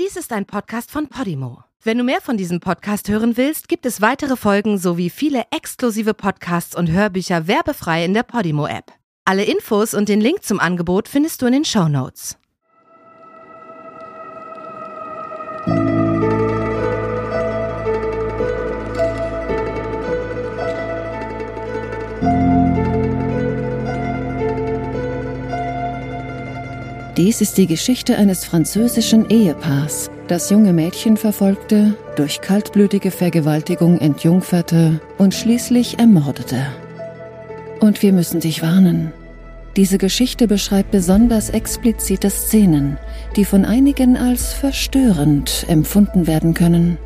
Dies ist ein Podcast von Podimo. Wenn du mehr von diesem Podcast hören willst, gibt es weitere Folgen sowie viele exklusive Podcasts und Hörbücher werbefrei in der Podimo-App. Alle Infos und den Link zum Angebot findest du in den Show Notes. Dies ist die Geschichte eines französischen Ehepaars, das junge Mädchen verfolgte, durch kaltblütige Vergewaltigung entjungferte und schließlich ermordete. Und wir müssen dich warnen. Diese Geschichte beschreibt besonders explizite Szenen, die von einigen als verstörend empfunden werden können.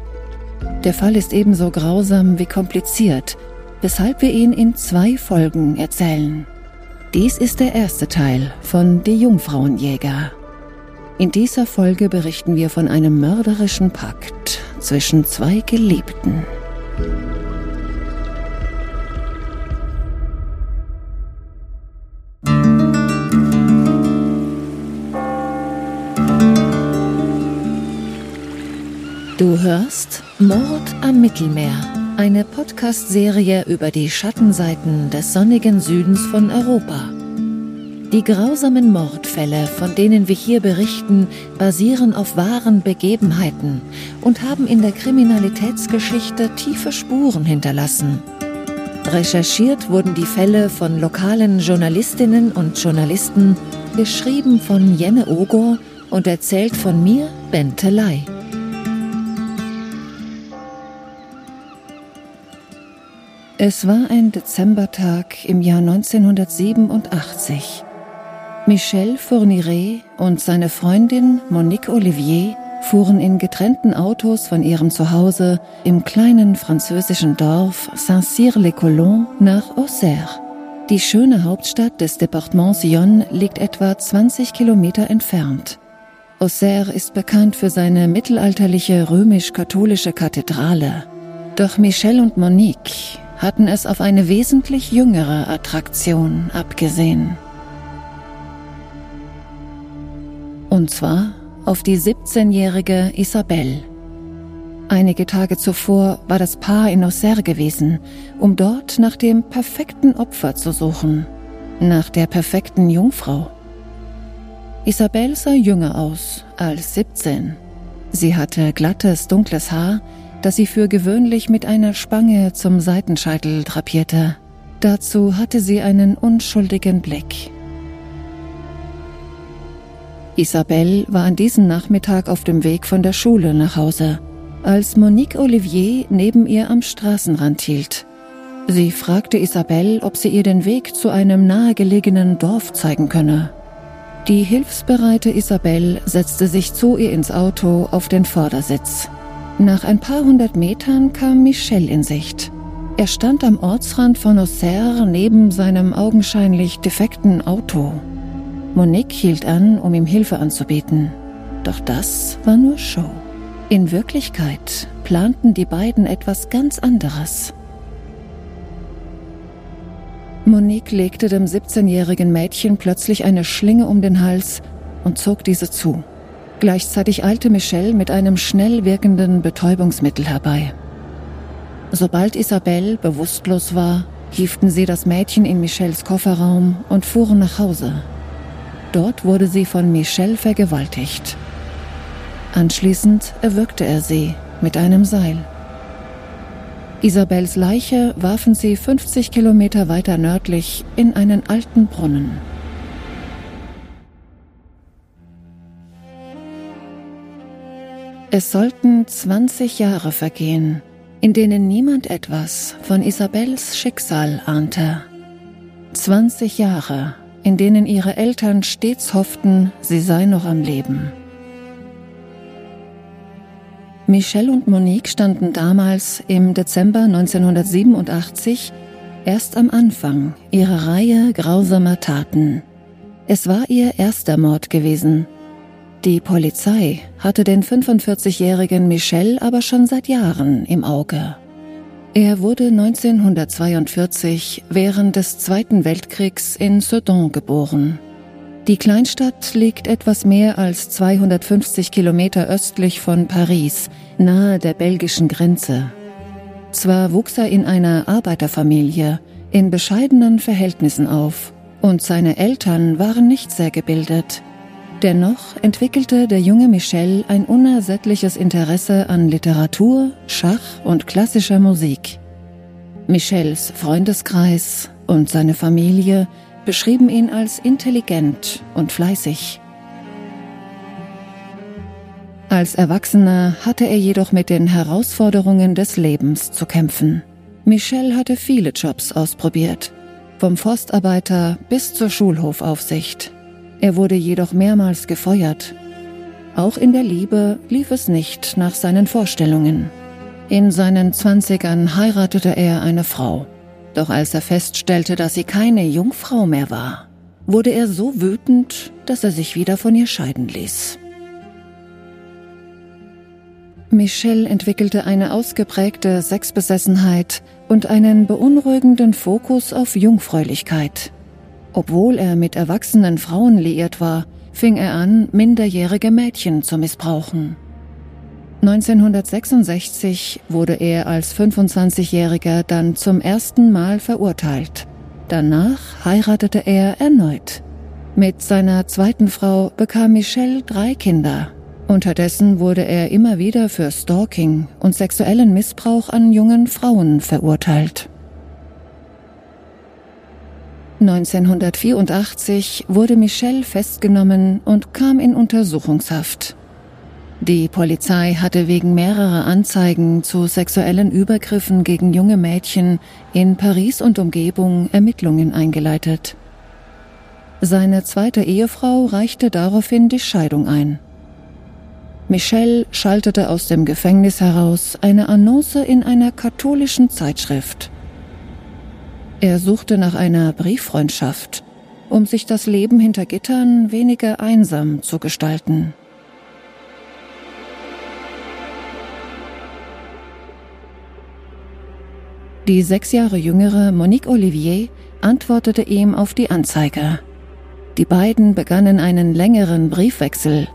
Der Fall ist ebenso grausam wie kompliziert, weshalb wir ihn in zwei Folgen erzählen. Dies ist der erste Teil von Die Jungfrauenjäger. In dieser Folge berichten wir von einem mörderischen Pakt zwischen zwei Geliebten. Du hörst Mord am Mittelmeer eine Podcast-Serie über die Schattenseiten des sonnigen Südens von Europa. Die grausamen Mordfälle, von denen wir hier berichten, basieren auf wahren Begebenheiten und haben in der Kriminalitätsgeschichte tiefe Spuren hinterlassen. Recherchiert wurden die Fälle von lokalen Journalistinnen und Journalisten, geschrieben von Jenne Ogor und erzählt von mir, Bente Lai. Es war ein Dezembertag im Jahr 1987. Michel Fourniret und seine Freundin Monique Olivier fuhren in getrennten Autos von ihrem Zuhause im kleinen französischen Dorf Saint-Cyr-les-Colons nach Auxerre. Die schöne Hauptstadt des Departements Yonne liegt etwa 20 Kilometer entfernt. Auxerre ist bekannt für seine mittelalterliche römisch-katholische Kathedrale. Doch Michel und Monique hatten es auf eine wesentlich jüngere Attraktion abgesehen. Und zwar auf die 17-jährige Isabelle. Einige Tage zuvor war das Paar in Auxerre gewesen, um dort nach dem perfekten Opfer zu suchen, nach der perfekten Jungfrau. Isabelle sah jünger aus als 17. Sie hatte glattes, dunkles Haar, das sie für gewöhnlich mit einer Spange zum Seitenscheitel drapierte. Dazu hatte sie einen unschuldigen Blick. Isabelle war an diesem Nachmittag auf dem Weg von der Schule nach Hause, als Monique Olivier neben ihr am Straßenrand hielt. Sie fragte Isabelle, ob sie ihr den Weg zu einem nahegelegenen Dorf zeigen könne. Die hilfsbereite Isabelle setzte sich zu ihr ins Auto auf den Vordersitz. Nach ein paar hundert Metern kam Michel in Sicht. Er stand am Ortsrand von Auxerre neben seinem augenscheinlich defekten Auto. Monique hielt an, um ihm Hilfe anzubieten. Doch das war nur Show. In Wirklichkeit planten die beiden etwas ganz anderes. Monique legte dem 17-jährigen Mädchen plötzlich eine Schlinge um den Hals und zog diese zu. Gleichzeitig eilte Michelle mit einem schnell wirkenden Betäubungsmittel herbei. Sobald Isabelle bewusstlos war, hieften sie das Mädchen in Michels Kofferraum und fuhren nach Hause. Dort wurde sie von Michel vergewaltigt. Anschließend erwürgte er sie mit einem Seil. Isabels Leiche warfen sie 50 Kilometer weiter nördlich in einen alten Brunnen. Es sollten 20 Jahre vergehen, in denen niemand etwas von Isabels Schicksal ahnte. 20 Jahre, in denen ihre Eltern stets hofften, sie sei noch am Leben. Michelle und Monique standen damals im Dezember 1987 erst am Anfang ihrer Reihe grausamer Taten. Es war ihr erster Mord gewesen die Polizei hatte den 45-jährigen Michel aber schon seit Jahren im Auge. Er wurde 1942 während des Zweiten Weltkriegs in Sedan geboren. Die Kleinstadt liegt etwas mehr als 250 Kilometer östlich von Paris, nahe der belgischen Grenze. Zwar wuchs er in einer Arbeiterfamilie, in bescheidenen Verhältnissen auf, und seine Eltern waren nicht sehr gebildet. Dennoch entwickelte der junge Michel ein unersättliches Interesse an Literatur, Schach und klassischer Musik. Michels Freundeskreis und seine Familie beschrieben ihn als intelligent und fleißig. Als Erwachsener hatte er jedoch mit den Herausforderungen des Lebens zu kämpfen. Michel hatte viele Jobs ausprobiert, vom Forstarbeiter bis zur Schulhofaufsicht. Er wurde jedoch mehrmals gefeuert. Auch in der Liebe lief es nicht nach seinen Vorstellungen. In seinen Zwanzigern heiratete er eine Frau. Doch als er feststellte, dass sie keine Jungfrau mehr war, wurde er so wütend, dass er sich wieder von ihr scheiden ließ. Michel entwickelte eine ausgeprägte Sexbesessenheit und einen beunruhigenden Fokus auf Jungfräulichkeit. Obwohl er mit erwachsenen Frauen liiert war, fing er an, minderjährige Mädchen zu missbrauchen. 1966 wurde er als 25-Jähriger dann zum ersten Mal verurteilt. Danach heiratete er erneut. Mit seiner zweiten Frau bekam Michel drei Kinder. Unterdessen wurde er immer wieder für Stalking und sexuellen Missbrauch an jungen Frauen verurteilt. 1984 wurde Michel festgenommen und kam in Untersuchungshaft. Die Polizei hatte wegen mehrerer Anzeigen zu sexuellen Übergriffen gegen junge Mädchen in Paris und Umgebung Ermittlungen eingeleitet. Seine zweite Ehefrau reichte daraufhin die Scheidung ein. Michel schaltete aus dem Gefängnis heraus eine Annonce in einer katholischen Zeitschrift. Er suchte nach einer Brieffreundschaft, um sich das Leben hinter Gittern weniger einsam zu gestalten. Die sechs Jahre jüngere Monique Olivier antwortete ihm auf die Anzeige. Die beiden begannen einen längeren Briefwechsel,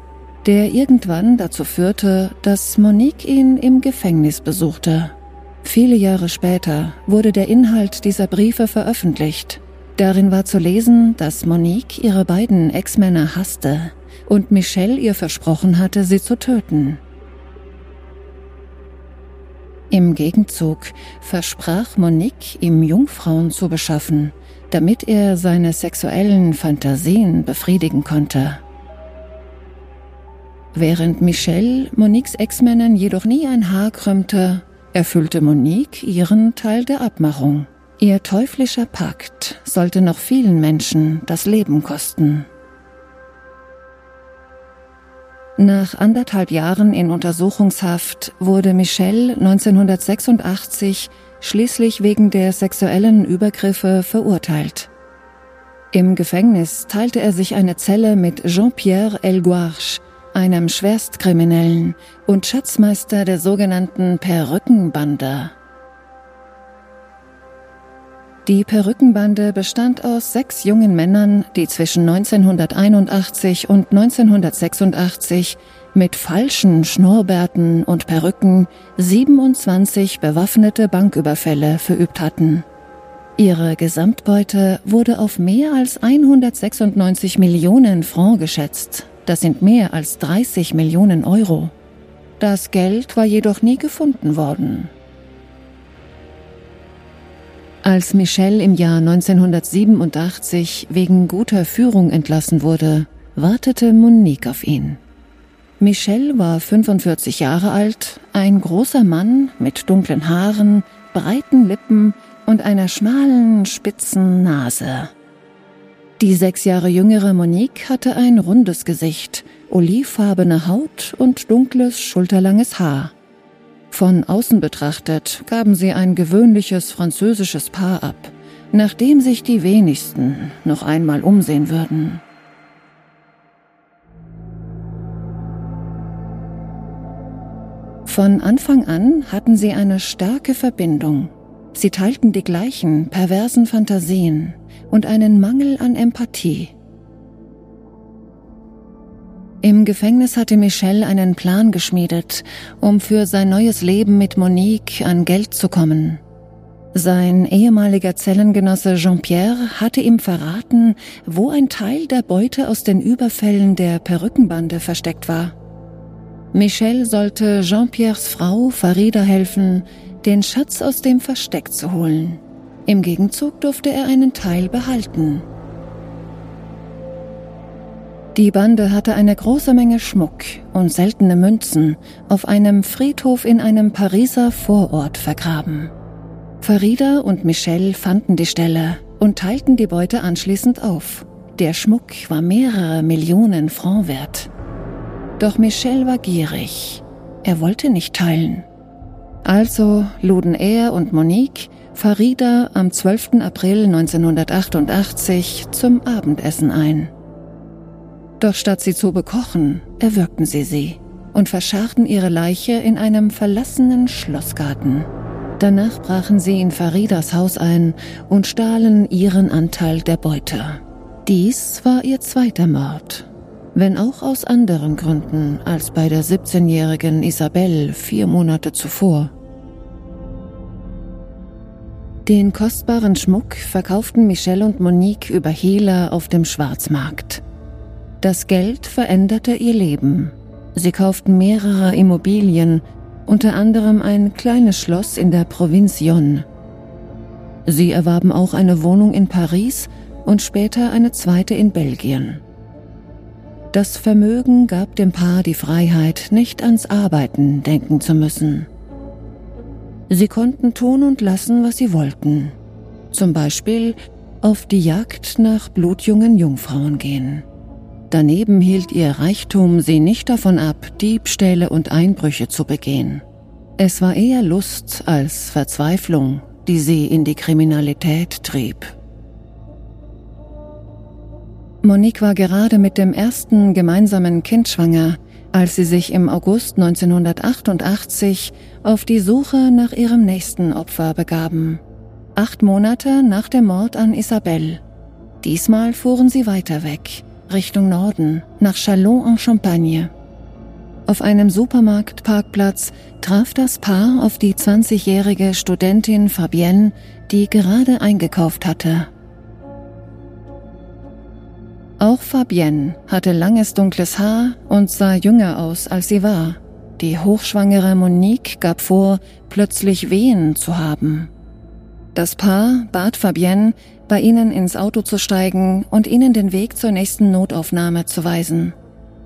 der irgendwann dazu führte, dass Monique ihn im Gefängnis besuchte. Viele Jahre später wurde der Inhalt dieser Briefe veröffentlicht. Darin war zu lesen, dass Monique ihre beiden Ex-Männer hasste und Michelle ihr versprochen hatte, sie zu töten. Im Gegenzug versprach Monique, ihm Jungfrauen zu beschaffen, damit er seine sexuellen Fantasien befriedigen konnte. Während Michelle Moniques Ex-Männern jedoch nie ein Haar krümmte, erfüllte Monique ihren Teil der Abmachung. Ihr teuflischer Pakt sollte noch vielen Menschen das Leben kosten. Nach anderthalb Jahren in Untersuchungshaft wurde Michel 1986 schließlich wegen der sexuellen Übergriffe verurteilt. Im Gefängnis teilte er sich eine Zelle mit Jean-Pierre Elguarche, einem Schwerstkriminellen und Schatzmeister der sogenannten Perückenbande. Die Perückenbande bestand aus sechs jungen Männern, die zwischen 1981 und 1986 mit falschen Schnurrbärten und Perücken 27 bewaffnete Banküberfälle verübt hatten. Ihre Gesamtbeute wurde auf mehr als 196 Millionen Francs geschätzt. Das sind mehr als 30 Millionen Euro. Das Geld war jedoch nie gefunden worden. Als Michel im Jahr 1987 wegen guter Führung entlassen wurde, wartete Monique auf ihn. Michel war 45 Jahre alt, ein großer Mann mit dunklen Haaren, breiten Lippen und einer schmalen, spitzen Nase. Die sechs Jahre jüngere Monique hatte ein rundes Gesicht, olivfarbene Haut und dunkles, schulterlanges Haar. Von außen betrachtet gaben sie ein gewöhnliches französisches Paar ab, nach dem sich die wenigsten noch einmal umsehen würden. Von Anfang an hatten sie eine starke Verbindung. Sie teilten die gleichen perversen Fantasien und einen Mangel an Empathie. Im Gefängnis hatte Michel einen Plan geschmiedet, um für sein neues Leben mit Monique an Geld zu kommen. Sein ehemaliger Zellengenosse Jean-Pierre hatte ihm verraten, wo ein Teil der Beute aus den Überfällen der Perückenbande versteckt war. Michel sollte Jean-Pierres Frau Farida helfen, den Schatz aus dem Versteck zu holen. Im Gegenzug durfte er einen Teil behalten. Die Bande hatte eine große Menge Schmuck und seltene Münzen auf einem Friedhof in einem Pariser Vorort vergraben. Farida und Michelle fanden die Stelle und teilten die Beute anschließend auf. Der Schmuck war mehrere Millionen Franc wert. Doch Michel war gierig. Er wollte nicht teilen. Also luden er und Monique Farida am 12. April 1988 zum Abendessen ein. Doch statt sie zu bekochen, erwürgten sie sie und verscharrten ihre Leiche in einem verlassenen Schlossgarten. Danach brachen sie in Faridas Haus ein und stahlen ihren Anteil der Beute. Dies war ihr zweiter Mord wenn auch aus anderen Gründen als bei der 17-jährigen Isabelle vier Monate zuvor. Den kostbaren Schmuck verkauften Michelle und Monique über Hehler auf dem Schwarzmarkt. Das Geld veränderte ihr Leben. Sie kauften mehrere Immobilien, unter anderem ein kleines Schloss in der Provinz Yonne. Sie erwarben auch eine Wohnung in Paris und später eine zweite in Belgien. Das Vermögen gab dem Paar die Freiheit, nicht ans Arbeiten denken zu müssen. Sie konnten tun und lassen, was sie wollten. Zum Beispiel auf die Jagd nach blutjungen Jungfrauen gehen. Daneben hielt ihr Reichtum sie nicht davon ab, Diebstähle und Einbrüche zu begehen. Es war eher Lust als Verzweiflung, die sie in die Kriminalität trieb. Monique war gerade mit dem ersten gemeinsamen Kind schwanger, als sie sich im August 1988 auf die Suche nach ihrem nächsten Opfer begaben. Acht Monate nach dem Mord an Isabelle. Diesmal fuhren sie weiter weg, Richtung Norden, nach Chalon en Champagne. Auf einem Supermarktparkplatz traf das Paar auf die 20-jährige Studentin Fabienne, die gerade eingekauft hatte. Auch Fabienne hatte langes dunkles Haar und sah jünger aus, als sie war. Die hochschwangere Monique gab vor, plötzlich Wehen zu haben. Das Paar bat Fabienne, bei ihnen ins Auto zu steigen und ihnen den Weg zur nächsten Notaufnahme zu weisen.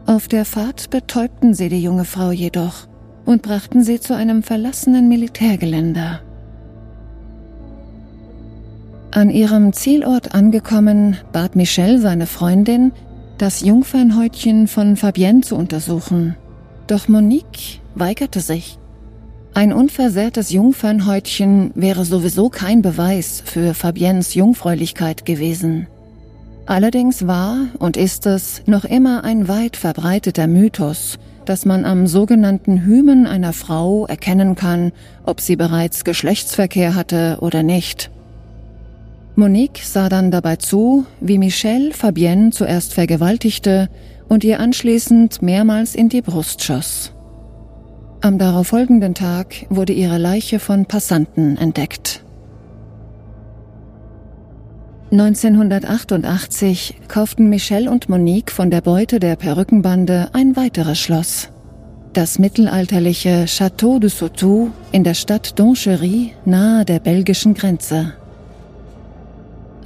Auf der Fahrt betäubten sie die junge Frau jedoch und brachten sie zu einem verlassenen Militärgeländer. An ihrem Zielort angekommen, bat Michelle seine Freundin, das Jungfernhäutchen von Fabienne zu untersuchen. Doch Monique weigerte sich. Ein unversehrtes Jungfernhäutchen wäre sowieso kein Beweis für Fabiennes Jungfräulichkeit gewesen. Allerdings war und ist es noch immer ein weit verbreiteter Mythos, dass man am sogenannten Hymen einer Frau erkennen kann, ob sie bereits Geschlechtsverkehr hatte oder nicht. Monique sah dann dabei zu, wie Michelle Fabienne zuerst vergewaltigte und ihr anschließend mehrmals in die Brust schoss. Am darauffolgenden Tag wurde ihre Leiche von Passanten entdeckt. 1988 kauften Michelle und Monique von der Beute der Perückenbande ein weiteres Schloss. Das mittelalterliche Château de Sautou in der Stadt Donchery nahe der belgischen Grenze.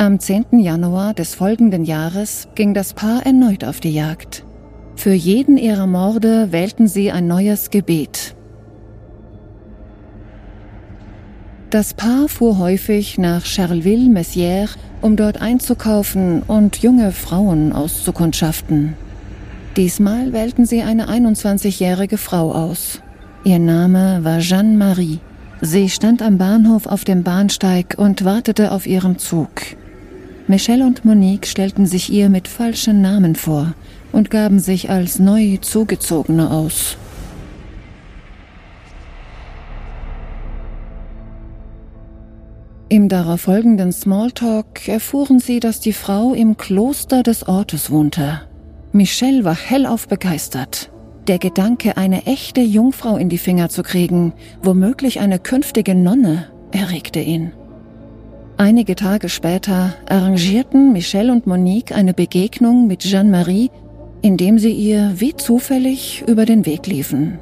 Am 10. Januar des folgenden Jahres ging das Paar erneut auf die Jagd. Für jeden ihrer Morde wählten sie ein neues Gebet. Das Paar fuhr häufig nach Charleville-Messières, um dort einzukaufen und junge Frauen auszukundschaften. Diesmal wählten sie eine 21-jährige Frau aus. Ihr Name war Jeanne-Marie. Sie stand am Bahnhof auf dem Bahnsteig und wartete auf ihren Zug. Michelle und Monique stellten sich ihr mit falschen Namen vor und gaben sich als neu zugezogene aus. Im darauffolgenden Smalltalk erfuhren sie, dass die Frau im Kloster des Ortes wohnte. Michelle war hellauf begeistert. Der Gedanke, eine echte Jungfrau in die Finger zu kriegen, womöglich eine künftige Nonne, erregte ihn. Einige Tage später arrangierten Michelle und Monique eine Begegnung mit Jeanne-Marie, indem sie ihr wie zufällig über den Weg liefen.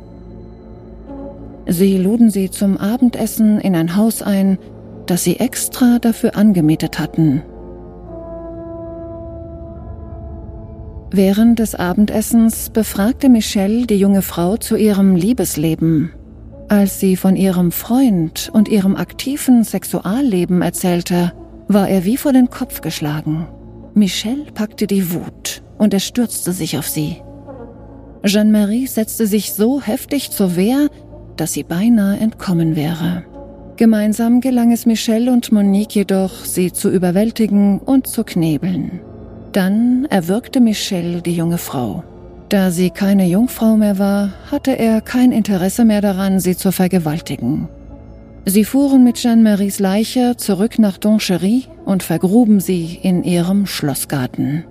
Sie luden sie zum Abendessen in ein Haus ein, das sie extra dafür angemietet hatten. Während des Abendessens befragte Michelle die junge Frau zu ihrem Liebesleben. Als sie von ihrem Freund und ihrem aktiven Sexualleben erzählte, war er wie vor den Kopf geschlagen. Michelle packte die Wut und er stürzte sich auf sie. Jeanne-Marie setzte sich so heftig zur Wehr, dass sie beinahe entkommen wäre. Gemeinsam gelang es Michelle und Monique jedoch, sie zu überwältigen und zu knebeln. Dann erwürgte Michel die junge Frau. Da sie keine Jungfrau mehr war, hatte er kein Interesse mehr daran, sie zu vergewaltigen. Sie fuhren mit Jeanne-Maries Leiche zurück nach Donchery und vergruben sie in ihrem Schlossgarten.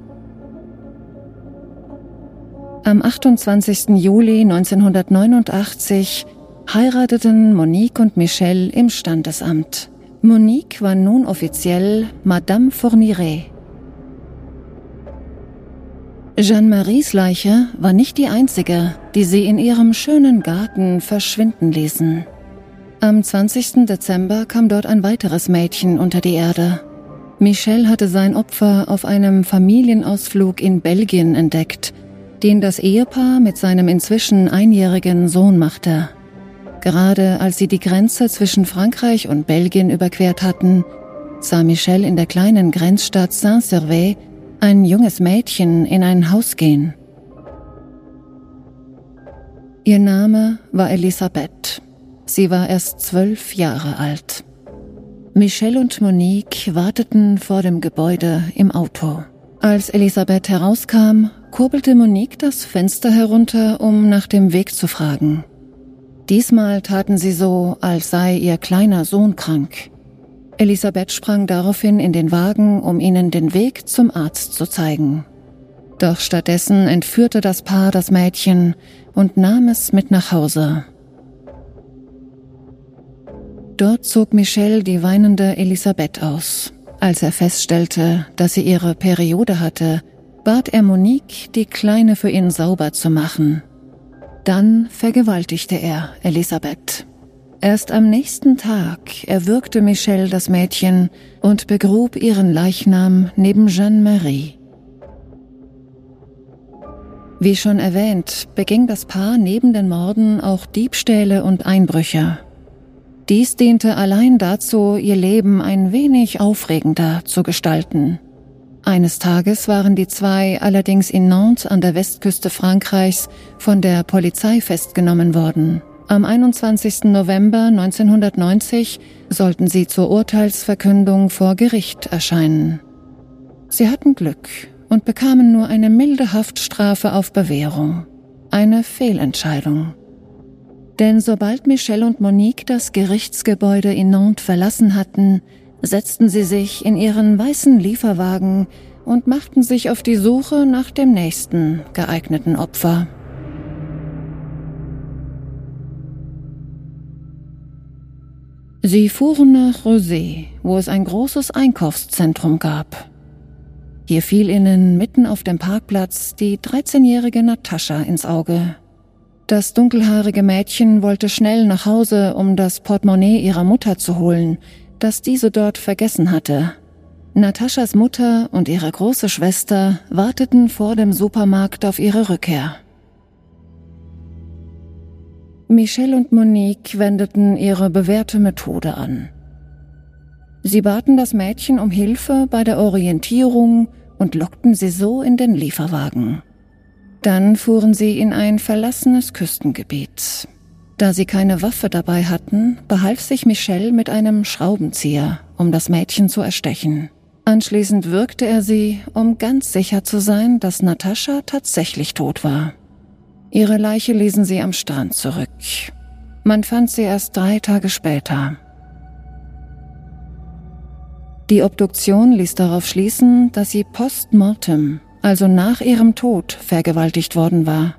Am 28. Juli 1989 heirateten Monique und Michel im Standesamt. Monique war nun offiziell Madame Fourniret Jeanne-Maries Leiche war nicht die einzige, die sie in ihrem schönen Garten verschwinden ließen. Am 20. Dezember kam dort ein weiteres Mädchen unter die Erde. Michel hatte sein Opfer auf einem Familienausflug in Belgien entdeckt, den das Ehepaar mit seinem inzwischen einjährigen Sohn machte. Gerade als sie die Grenze zwischen Frankreich und Belgien überquert hatten, sah Michel in der kleinen Grenzstadt Saint-Servais ein junges Mädchen in ein Haus gehen. Ihr Name war Elisabeth. Sie war erst zwölf Jahre alt. Michelle und Monique warteten vor dem Gebäude im Auto. Als Elisabeth herauskam, kurbelte Monique das Fenster herunter, um nach dem Weg zu fragen. Diesmal taten sie so, als sei ihr kleiner Sohn krank. Elisabeth sprang daraufhin in den Wagen, um ihnen den Weg zum Arzt zu zeigen. Doch stattdessen entführte das Paar das Mädchen und nahm es mit nach Hause. Dort zog Michel die weinende Elisabeth aus. Als er feststellte, dass sie ihre Periode hatte, bat er Monique, die Kleine für ihn sauber zu machen. Dann vergewaltigte er Elisabeth. Erst am nächsten Tag erwürgte Michel das Mädchen und begrub ihren Leichnam neben Jeanne-Marie. Wie schon erwähnt, beging das Paar neben den Morden auch Diebstähle und Einbrüche. Dies diente allein dazu, ihr Leben ein wenig aufregender zu gestalten. Eines Tages waren die zwei allerdings in Nantes an der Westküste Frankreichs von der Polizei festgenommen worden. Am 21. November 1990 sollten sie zur Urteilsverkündung vor Gericht erscheinen. Sie hatten Glück und bekamen nur eine milde Haftstrafe auf Bewährung. Eine Fehlentscheidung. Denn sobald Michel und Monique das Gerichtsgebäude in Nantes verlassen hatten, setzten sie sich in ihren weißen Lieferwagen und machten sich auf die Suche nach dem nächsten geeigneten Opfer. Sie fuhren nach Rosé, wo es ein großes Einkaufszentrum gab. Hier fiel ihnen mitten auf dem Parkplatz die 13-jährige Natascha ins Auge. Das dunkelhaarige Mädchen wollte schnell nach Hause, um das Portemonnaie ihrer Mutter zu holen, das diese dort vergessen hatte. Nataschas Mutter und ihre große Schwester warteten vor dem Supermarkt auf ihre Rückkehr. Michelle und Monique wendeten ihre bewährte Methode an. Sie baten das Mädchen um Hilfe bei der Orientierung und lockten sie so in den Lieferwagen. Dann fuhren sie in ein verlassenes Küstengebiet. Da sie keine Waffe dabei hatten, behalf sich Michelle mit einem Schraubenzieher, um das Mädchen zu erstechen. Anschließend würgte er sie, um ganz sicher zu sein, dass Natascha tatsächlich tot war. Ihre Leiche ließen sie am Strand zurück. Man fand sie erst drei Tage später. Die Obduktion ließ darauf schließen, dass sie post mortem, also nach ihrem Tod, vergewaltigt worden war.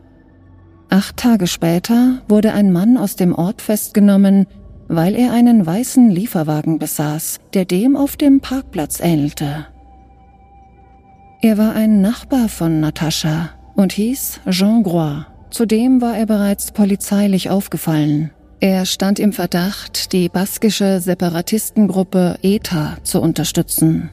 Acht Tage später wurde ein Mann aus dem Ort festgenommen, weil er einen weißen Lieferwagen besaß, der dem auf dem Parkplatz ähnelte. Er war ein Nachbar von Natascha und hieß Jean Grois. Zudem war er bereits polizeilich aufgefallen. Er stand im Verdacht, die baskische Separatistengruppe ETA zu unterstützen.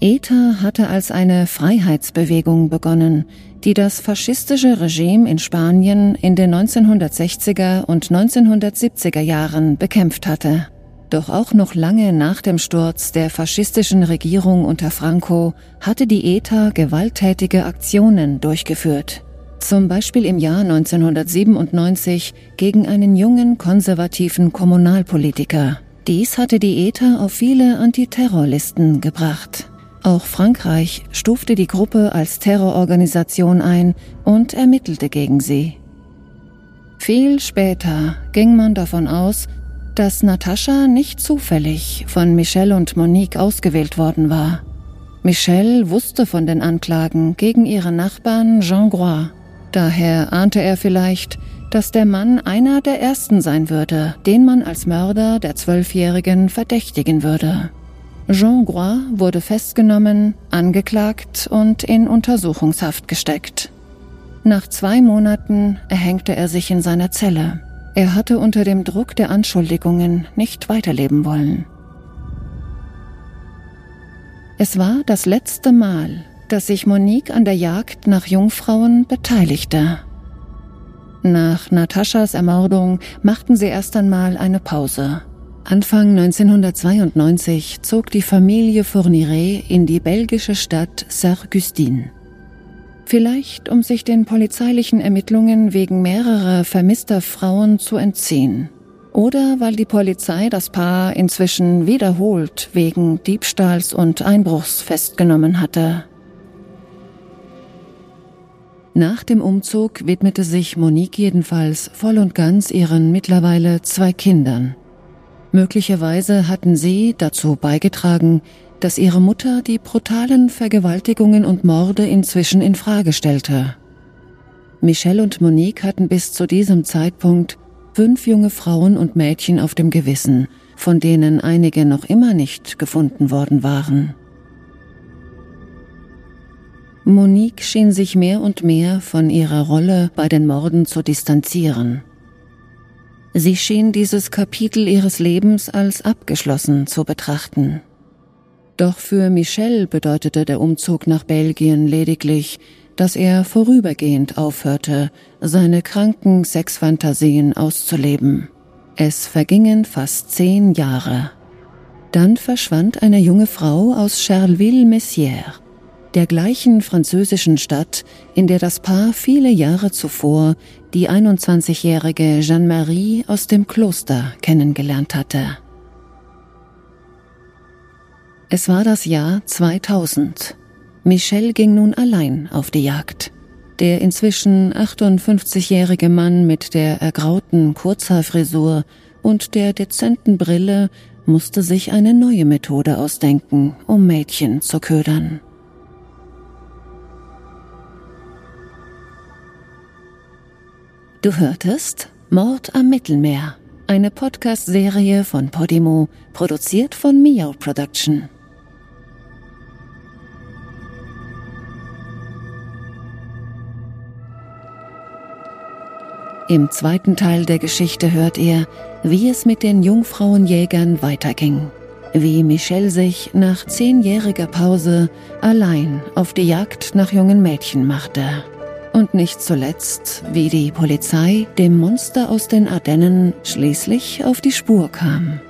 ETA hatte als eine Freiheitsbewegung begonnen, die das faschistische Regime in Spanien in den 1960er und 1970er Jahren bekämpft hatte. Doch auch noch lange nach dem Sturz der faschistischen Regierung unter Franco hatte die ETA gewalttätige Aktionen durchgeführt. Zum Beispiel im Jahr 1997 gegen einen jungen konservativen Kommunalpolitiker. Dies hatte die ETA auf viele Antiterrorlisten gebracht. Auch Frankreich stufte die Gruppe als Terrororganisation ein und ermittelte gegen sie. Viel später ging man davon aus, dass Natascha nicht zufällig von Michelle und Monique ausgewählt worden war. Michelle wusste von den Anklagen gegen ihren Nachbarn Jean Grois. Daher ahnte er vielleicht, dass der Mann einer der ersten sein würde, den man als Mörder der Zwölfjährigen verdächtigen würde. Jean Grois wurde festgenommen, angeklagt und in Untersuchungshaft gesteckt. Nach zwei Monaten erhängte er sich in seiner Zelle. Er hatte unter dem Druck der Anschuldigungen nicht weiterleben wollen. Es war das letzte Mal, dass sich Monique an der Jagd nach Jungfrauen beteiligte. Nach Nataschas Ermordung machten sie erst einmal eine Pause. Anfang 1992 zog die Familie Fourniret in die belgische Stadt Sarre-Gustin. Vielleicht um sich den polizeilichen Ermittlungen wegen mehrerer vermisster Frauen zu entziehen. Oder weil die Polizei das Paar inzwischen wiederholt wegen Diebstahls und Einbruchs festgenommen hatte. Nach dem Umzug widmete sich Monique jedenfalls voll und ganz ihren mittlerweile zwei Kindern. Möglicherweise hatten sie dazu beigetragen, dass ihre Mutter die brutalen Vergewaltigungen und Morde inzwischen in Frage stellte. Michelle und Monique hatten bis zu diesem Zeitpunkt fünf junge Frauen und Mädchen auf dem Gewissen, von denen einige noch immer nicht gefunden worden waren. Monique schien sich mehr und mehr von ihrer Rolle bei den Morden zu distanzieren. Sie schien dieses Kapitel ihres Lebens als abgeschlossen zu betrachten. Doch für Michel bedeutete der Umzug nach Belgien lediglich, dass er vorübergehend aufhörte, seine kranken Sexfantasien auszuleben. Es vergingen fast zehn Jahre. Dann verschwand eine junge Frau aus Charleville-Messières der gleichen französischen Stadt, in der das Paar viele Jahre zuvor die 21-jährige Jeanne-Marie aus dem Kloster kennengelernt hatte. Es war das Jahr 2000. Michel ging nun allein auf die Jagd. Der inzwischen 58-jährige Mann mit der ergrauten Kurzhaarfrisur und der dezenten Brille musste sich eine neue Methode ausdenken, um Mädchen zu ködern. Du hörtest Mord am Mittelmeer, eine Podcast-Serie von Podimo, produziert von Miau Production. Im zweiten Teil der Geschichte hört ihr, wie es mit den Jungfrauenjägern weiterging. Wie Michelle sich nach zehnjähriger Pause allein auf die Jagd nach jungen Mädchen machte. Und nicht zuletzt, wie die Polizei dem Monster aus den Ardennen schließlich auf die Spur kam.